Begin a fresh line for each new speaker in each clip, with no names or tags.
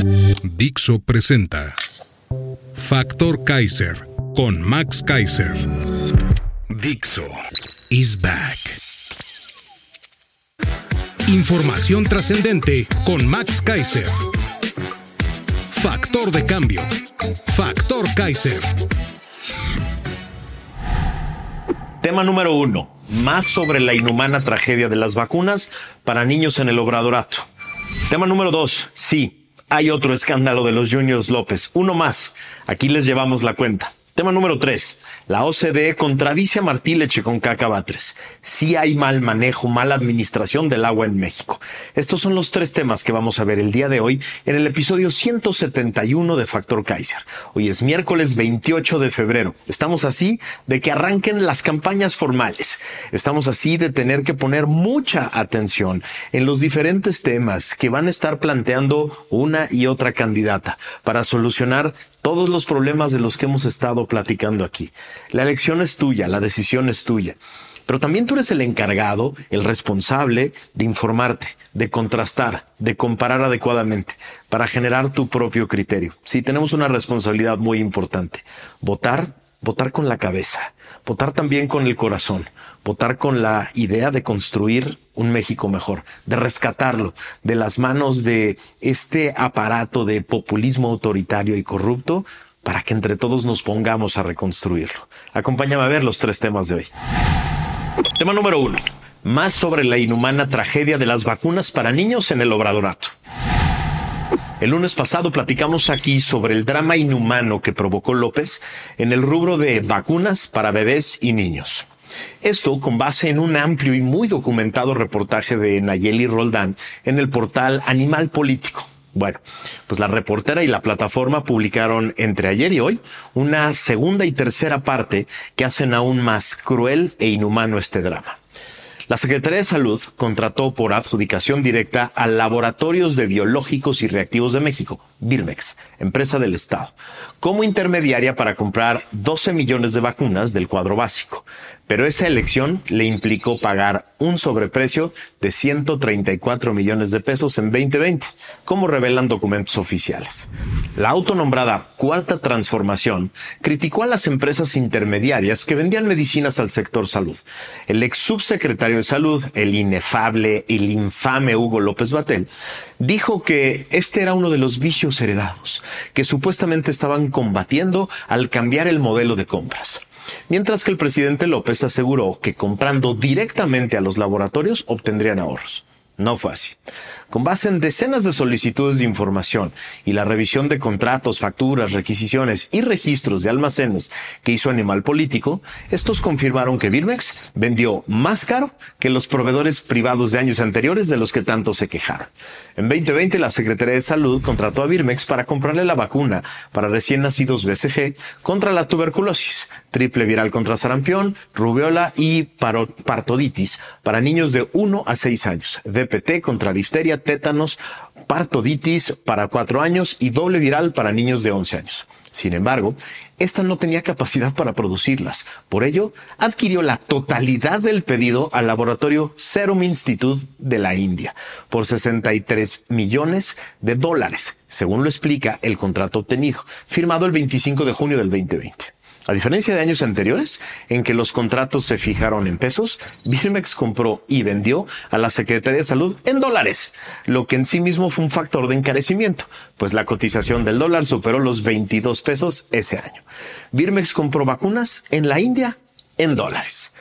Dixo presenta Factor Kaiser con Max Kaiser. Dixo is back. Información trascendente con Max Kaiser. Factor de cambio. Factor Kaiser.
Tema número uno. Más sobre la inhumana tragedia de las vacunas para niños en el obradorato. Tema número dos. Sí, hay otro escándalo de los Juniors López. Uno más. Aquí les llevamos la cuenta. Tema número 3. La OCDE contradice a Martí Leche con Caca Batres. Sí hay mal manejo, mala administración del agua en México. Estos son los tres temas que vamos a ver el día de hoy en el episodio 171 de Factor Kaiser. Hoy es miércoles 28 de febrero. Estamos así de que arranquen las campañas formales. Estamos así de tener que poner mucha atención en los diferentes temas que van a estar planteando una y otra candidata para solucionar todos los problemas de los que hemos estado platicando aquí. La elección es tuya, la decisión es tuya. Pero también tú eres el encargado, el responsable de informarte, de contrastar, de comparar adecuadamente, para generar tu propio criterio. Sí, tenemos una responsabilidad muy importante. Votar, votar con la cabeza, votar también con el corazón, votar con la idea de construir un México mejor, de rescatarlo de las manos de este aparato de populismo autoritario y corrupto para que entre todos nos pongamos a reconstruirlo. Acompáñame a ver los tres temas de hoy. Tema número uno. Más sobre la inhumana tragedia de las vacunas para niños en el obradorato. El lunes pasado platicamos aquí sobre el drama inhumano que provocó López en el rubro de vacunas para bebés y niños. Esto con base en un amplio y muy documentado reportaje de Nayeli Roldán en el portal Animal Político. Bueno, pues la reportera y la plataforma publicaron entre ayer y hoy una segunda y tercera parte que hacen aún más cruel e inhumano este drama. La Secretaría de Salud contrató por adjudicación directa a Laboratorios de Biológicos y Reactivos de México, Birmex, empresa del Estado, como intermediaria para comprar 12 millones de vacunas del cuadro básico. Pero esa elección le implicó pagar un sobreprecio de 134 millones de pesos en 2020, como revelan documentos oficiales. La autonombrada Cuarta Transformación criticó a las empresas intermediarias que vendían medicinas al sector salud. El ex subsecretario de Salud, el inefable, el infame Hugo López Batel, dijo que este era uno de los vicios heredados que supuestamente estaban combatiendo al cambiar el modelo de compras. Mientras que el presidente López aseguró que comprando directamente a los laboratorios obtendrían ahorros. No fue así. Con base en decenas de solicitudes de información y la revisión de contratos, facturas, requisiciones y registros de almacenes que hizo Animal Político, estos confirmaron que Birmex vendió más caro que los proveedores privados de años anteriores de los que tanto se quejaron. En 2020, la Secretaría de Salud contrató a Birmex para comprarle la vacuna para recién nacidos BCG contra la tuberculosis, triple viral contra sarampión, rubiola y partoditis para niños de 1 a 6 años, DPT contra difteria, tétanos, partoditis para cuatro años y doble viral para niños de 11 años. Sin embargo, esta no tenía capacidad para producirlas. Por ello, adquirió la totalidad del pedido al laboratorio Serum Institute de la India por 63 millones de dólares, según lo explica el contrato obtenido, firmado el 25 de junio del 2020. A diferencia de años anteriores, en que los contratos se fijaron en pesos, Birmex compró y vendió a la Secretaría de Salud en dólares, lo que en sí mismo fue un factor de encarecimiento, pues la cotización del dólar superó los 22 pesos ese año. Birmex compró vacunas en la India en dólares.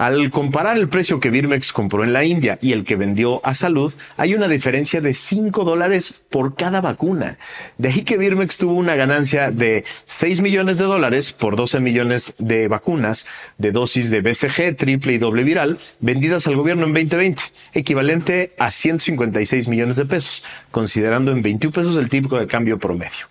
Al comparar el precio que Birmex compró en la India y el que vendió a Salud, hay una diferencia de 5 dólares por cada vacuna. De ahí que Birmex tuvo una ganancia de 6 millones de dólares por 12 millones de vacunas de dosis de BCG, triple y doble viral, vendidas al gobierno en 2020, equivalente a 156 millones de pesos, considerando en 21 pesos el tipo de cambio promedio.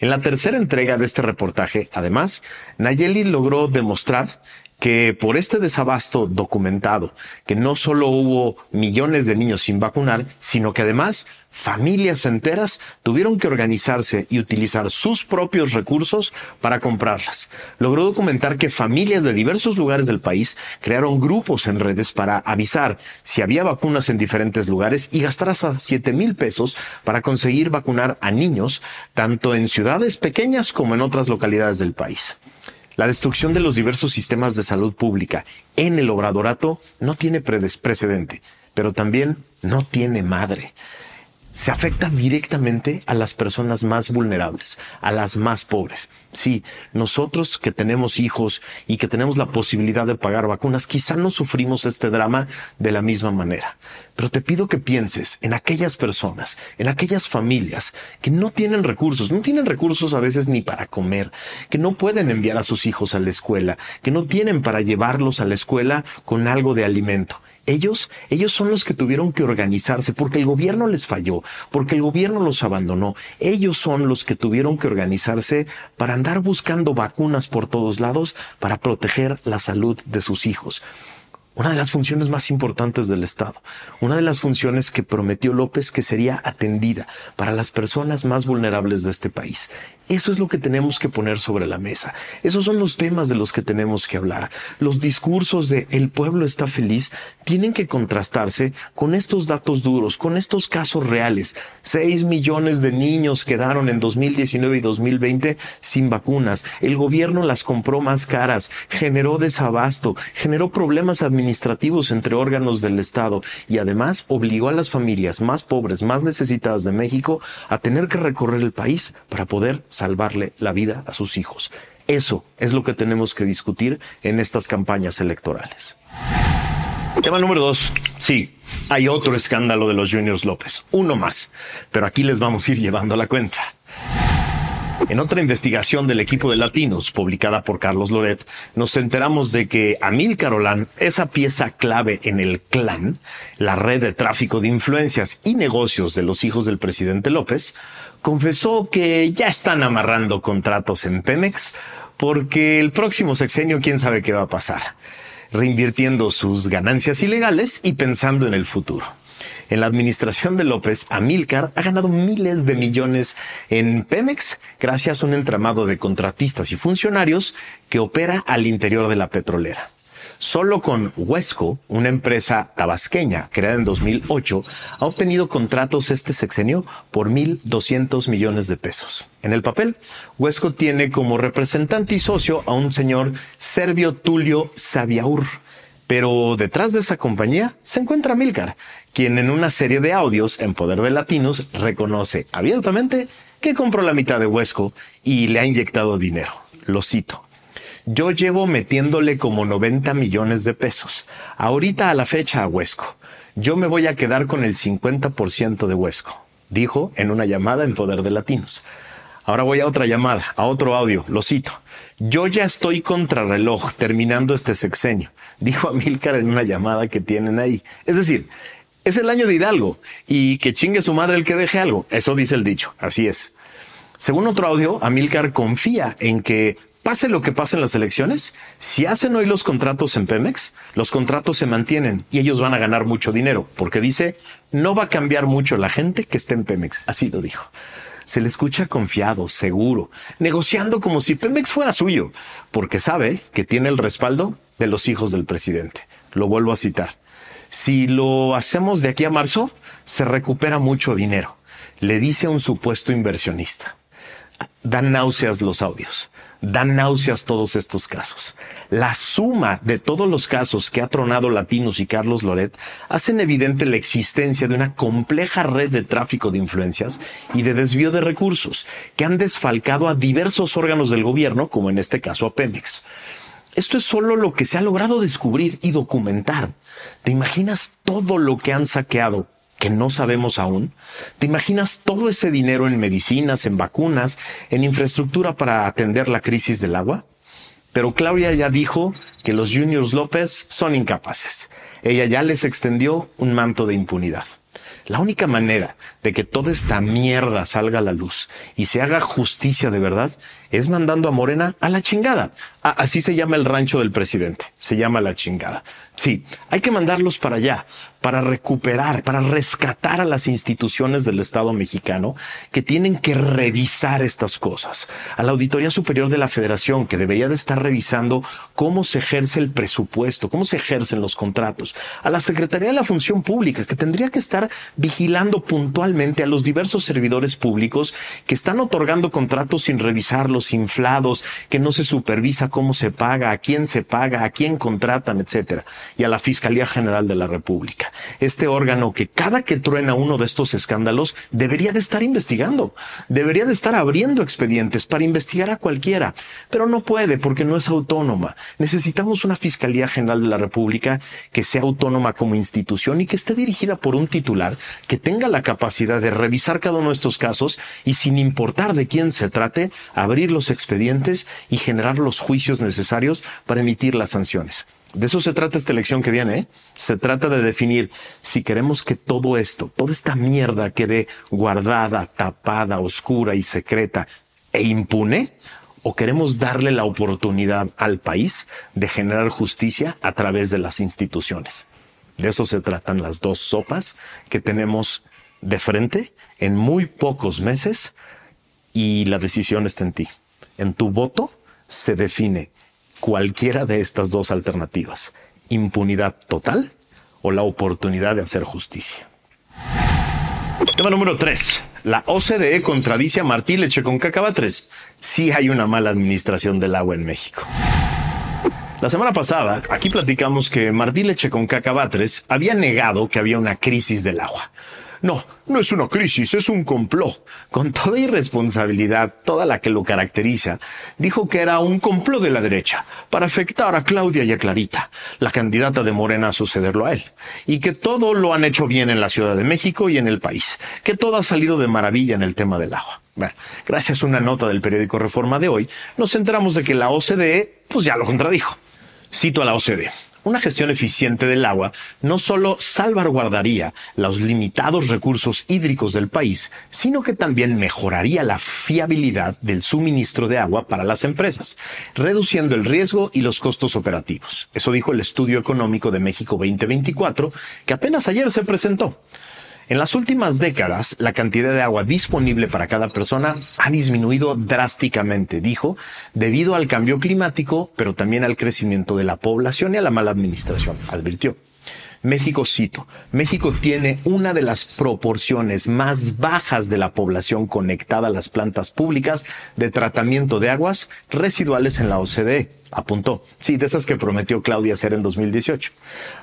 En la tercera entrega de este reportaje, además, Nayeli logró demostrar que por este desabasto documentado, que no solo hubo millones de niños sin vacunar, sino que además familias enteras tuvieron que organizarse y utilizar sus propios recursos para comprarlas. Logró documentar que familias de diversos lugares del país crearon grupos en redes para avisar si había vacunas en diferentes lugares y gastar hasta 7 mil pesos para conseguir vacunar a niños, tanto en ciudades pequeñas como en otras localidades del país. La destrucción de los diversos sistemas de salud pública en el obradorato no tiene precedente, pero también no tiene madre se afecta directamente a las personas más vulnerables, a las más pobres. Sí, nosotros que tenemos hijos y que tenemos la posibilidad de pagar vacunas, quizá no sufrimos este drama de la misma manera. Pero te pido que pienses en aquellas personas, en aquellas familias que no tienen recursos, no tienen recursos a veces ni para comer, que no pueden enviar a sus hijos a la escuela, que no tienen para llevarlos a la escuela con algo de alimento. Ellos, ellos son los que tuvieron que organizarse porque el gobierno les falló, porque el gobierno los abandonó. Ellos son los que tuvieron que organizarse para andar buscando vacunas por todos lados para proteger la salud de sus hijos una de las funciones más importantes del Estado, una de las funciones que prometió López que sería atendida para las personas más vulnerables de este país. Eso es lo que tenemos que poner sobre la mesa. Esos son los temas de los que tenemos que hablar. Los discursos de el pueblo está feliz tienen que contrastarse con estos datos duros, con estos casos reales. Seis millones de niños quedaron en 2019 y 2020 sin vacunas. El gobierno las compró más caras, generó desabasto, generó problemas administrativos entre órganos del Estado y además obligó a las familias más pobres, más necesitadas de México a tener que recorrer el país para poder salvarle la vida a sus hijos. Eso es lo que tenemos que discutir en estas campañas electorales. Tema número dos. Sí, hay otro escándalo de los Juniors López. Uno más. Pero aquí les vamos a ir llevando la cuenta. En otra investigación del equipo de latinos publicada por Carlos Loret, nos enteramos de que Amil Carolán, esa pieza clave en el clan, la red de tráfico de influencias y negocios de los hijos del presidente López, confesó que ya están amarrando contratos en Pemex porque el próximo sexenio quién sabe qué va a pasar, reinvirtiendo sus ganancias ilegales y pensando en el futuro. En la administración de López, Amilcar ha ganado miles de millones en Pemex gracias a un entramado de contratistas y funcionarios que opera al interior de la petrolera. Solo con Huesco, una empresa tabasqueña creada en 2008, ha obtenido contratos este sexenio por 1.200 millones de pesos. En el papel, Huesco tiene como representante y socio a un señor Servio Tulio Sabiaur. Pero detrás de esa compañía se encuentra Milcar, quien en una serie de audios en Poder de Latinos reconoce abiertamente que compró la mitad de Huesco y le ha inyectado dinero. Lo cito. Yo llevo metiéndole como 90 millones de pesos. Ahorita a la fecha a Huesco. Yo me voy a quedar con el 50% de Huesco, dijo en una llamada en Poder de Latinos. Ahora voy a otra llamada, a otro audio, lo cito. Yo ya estoy contrarreloj terminando este sexenio, dijo Amílcar en una llamada que tienen ahí. Es decir, es el año de Hidalgo y que chingue su madre el que deje algo. Eso dice el dicho, así es. Según otro audio, Amílcar confía en que pase lo que pase en las elecciones, si hacen hoy los contratos en Pemex, los contratos se mantienen y ellos van a ganar mucho dinero, porque dice, no va a cambiar mucho la gente que esté en Pemex. Así lo dijo. Se le escucha confiado, seguro, negociando como si Pemex fuera suyo, porque sabe que tiene el respaldo de los hijos del presidente. Lo vuelvo a citar. Si lo hacemos de aquí a marzo, se recupera mucho dinero, le dice a un supuesto inversionista. Dan náuseas los audios dan náuseas todos estos casos. La suma de todos los casos que ha tronado Latinos y Carlos Loret hacen evidente la existencia de una compleja red de tráfico de influencias y de desvío de recursos que han desfalcado a diversos órganos del gobierno, como en este caso a Pemex. esto es solo lo que se ha logrado descubrir y documentar. ¿Te imaginas todo lo que han saqueado que no sabemos aún? ¿Te imaginas todo ese dinero en medicinas, en vacunas, en infraestructura para atender la crisis del agua? Pero Claudia ya dijo que los Juniors López son incapaces. Ella ya les extendió un manto de impunidad. La única manera de que toda esta mierda salga a la luz y se haga justicia de verdad es mandando a Morena a la chingada. Así se llama el rancho del presidente. Se llama la chingada. Sí, hay que mandarlos para allá, para recuperar, para rescatar a las instituciones del Estado mexicano que tienen que revisar estas cosas. A la Auditoría Superior de la Federación, que debería de estar revisando cómo se ejerce el presupuesto, cómo se ejercen los contratos. A la Secretaría de la Función Pública, que tendría que estar vigilando puntualmente a los diversos servidores públicos que están otorgando contratos sin revisarlos, inflados, que no se supervisa cómo se paga, a quién se paga, a quién contratan, etcétera. Y a la Fiscalía General de la República este órgano que cada que truena uno de estos escándalos debería de estar investigando, debería de estar abriendo expedientes para investigar a cualquiera, pero no puede porque no es autónoma. Necesitamos una Fiscalía General de la República que sea autónoma como institución y que esté dirigida por un titular que tenga la capacidad de revisar cada uno de estos casos y sin importar de quién se trate, abrir los expedientes y generar los juicios necesarios para emitir las sanciones. De eso se trata esta elección que viene. ¿eh? Se trata de definir si queremos que todo esto, toda esta mierda quede guardada, tapada, oscura y secreta e impune, o queremos darle la oportunidad al país de generar justicia a través de las instituciones. De eso se tratan las dos sopas que tenemos de frente en muy pocos meses y la decisión está en ti. En tu voto se define cualquiera de estas dos alternativas, impunidad total o la oportunidad de hacer justicia. Tema número 3. La OCDE contradice a Martí Leche con Cacabatres. Sí hay una mala administración del agua en México. La semana pasada, aquí platicamos que Martí Leche con Cacabatres había negado que había una crisis del agua. No, no es una crisis, es un complot. Con toda irresponsabilidad, toda la que lo caracteriza, dijo que era un complot de la derecha para afectar a Claudia y a Clarita, la candidata de Morena a sucederlo a él, y que todo lo han hecho bien en la Ciudad de México y en el país, que todo ha salido de maravilla en el tema del agua. Bueno, gracias a una nota del periódico Reforma de hoy, nos enteramos de que la OCDE, pues ya lo contradijo. Cito a la OCDE. Una gestión eficiente del agua no solo salvaguardaría los limitados recursos hídricos del país, sino que también mejoraría la fiabilidad del suministro de agua para las empresas, reduciendo el riesgo y los costos operativos. Eso dijo el Estudio Económico de México 2024, que apenas ayer se presentó. En las últimas décadas, la cantidad de agua disponible para cada persona ha disminuido drásticamente, dijo, debido al cambio climático, pero también al crecimiento de la población y a la mala administración, advirtió. México, cito, México tiene una de las proporciones más bajas de la población conectada a las plantas públicas de tratamiento de aguas residuales en la OCDE apuntó. Sí, de esas que prometió Claudia hacer en 2018.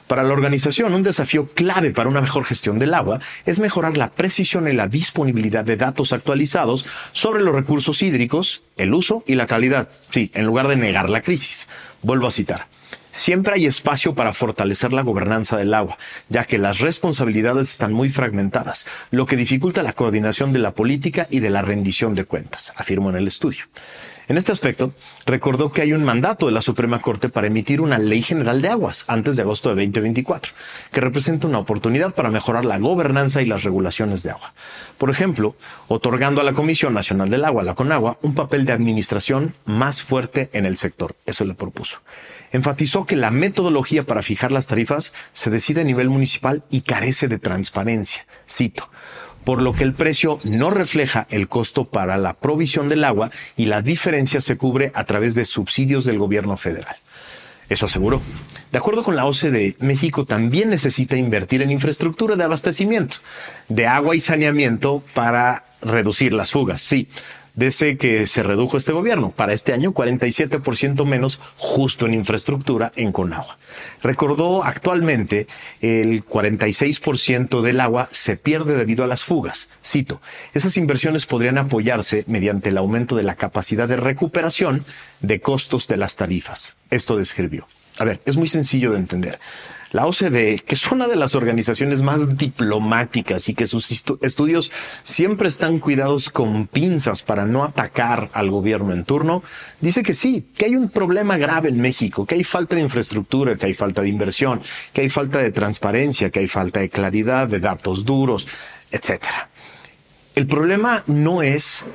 Para la organización, un desafío clave para una mejor gestión del agua es mejorar la precisión y la disponibilidad de datos actualizados sobre los recursos hídricos, el uso y la calidad. Sí, en lugar de negar la crisis. Vuelvo a citar. Siempre hay espacio para fortalecer la gobernanza del agua, ya que las responsabilidades están muy fragmentadas, lo que dificulta la coordinación de la política y de la rendición de cuentas, afirmó en el estudio. En este aspecto, recordó que hay un mandato de la Suprema Corte para emitir una ley general de aguas antes de agosto de 2024, que representa una oportunidad para mejorar la gobernanza y las regulaciones de agua. Por ejemplo, otorgando a la Comisión Nacional del Agua, la CONAGUA, un papel de administración más fuerte en el sector. Eso le propuso. Enfatizó que la metodología para fijar las tarifas se decide a nivel municipal y carece de transparencia. Cito por lo que el precio no refleja el costo para la provisión del agua y la diferencia se cubre a través de subsidios del gobierno federal. Eso aseguró. De acuerdo con la OCDE, México también necesita invertir en infraestructura de abastecimiento, de agua y saneamiento para reducir las fugas. Sí, desde que se redujo este gobierno. Para este año, 47% menos justo en infraestructura en Conagua. Recordó actualmente el 46% del agua se pierde debido a las fugas. Cito, esas inversiones podrían apoyarse mediante el aumento de la capacidad de recuperación de costos de las tarifas. esto describió. A ver, es muy sencillo de entender. La OCDE, que es una de las organizaciones más diplomáticas y que sus estudios siempre están cuidados con pinzas para no atacar al gobierno en turno, dice que sí, que hay un problema grave en México, que hay falta de infraestructura, que hay falta de inversión, que hay falta de transparencia, que hay falta de claridad, de datos duros, etc. El problema no es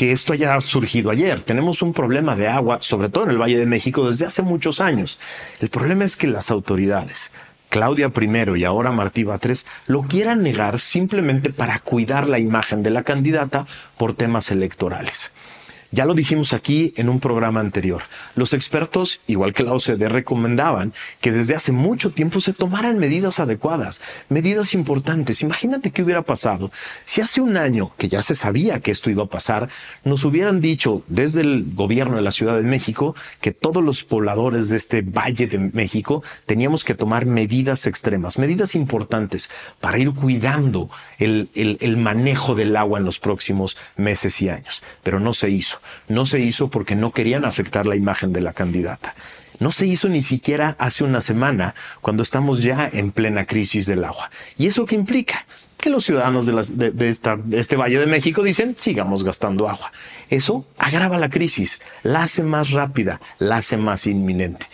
que esto haya surgido ayer. Tenemos un problema de agua, sobre todo en el Valle de México, desde hace muchos años. El problema es que las autoridades, Claudia I y ahora Martí Batres, lo quieran negar simplemente para cuidar la imagen de la candidata por temas electorales. Ya lo dijimos aquí en un programa anterior. Los expertos, igual que la OCDE, recomendaban que desde hace mucho tiempo se tomaran medidas adecuadas, medidas importantes. Imagínate qué hubiera pasado si hace un año, que ya se sabía que esto iba a pasar, nos hubieran dicho desde el gobierno de la Ciudad de México que todos los pobladores de este Valle de México teníamos que tomar medidas extremas, medidas importantes para ir cuidando el, el manejo del agua en los próximos meses y años. Pero no se hizo. No se hizo porque no querían afectar la imagen de la candidata. No se hizo ni siquiera hace una semana, cuando estamos ya en plena crisis del agua. ¿Y eso qué implica? Que los ciudadanos de, este Valle de México dicen, sigamos gastando agua. Eso agrava la crisis, la hace más rápida, la hace más inminente.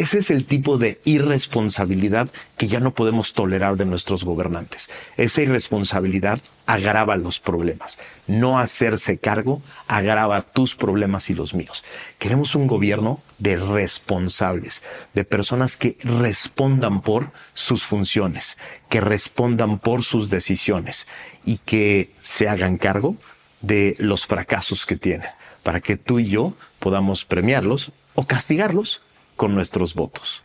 Ese es el tipo de irresponsabilidad que ya no podemos tolerar de nuestros gobernantes. Esa irresponsabilidad agrava los problemas. No hacerse cargo agrava tus problemas y los míos. Queremos un gobierno de responsables, de personas que respondan por sus funciones, que respondan por sus decisiones y que se hagan cargo de los fracasos que tienen, para que tú y yo podamos premiarlos o castigarlos con nuestros votos.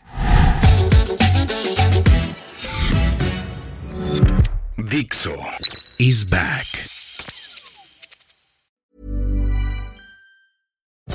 Dixo is back.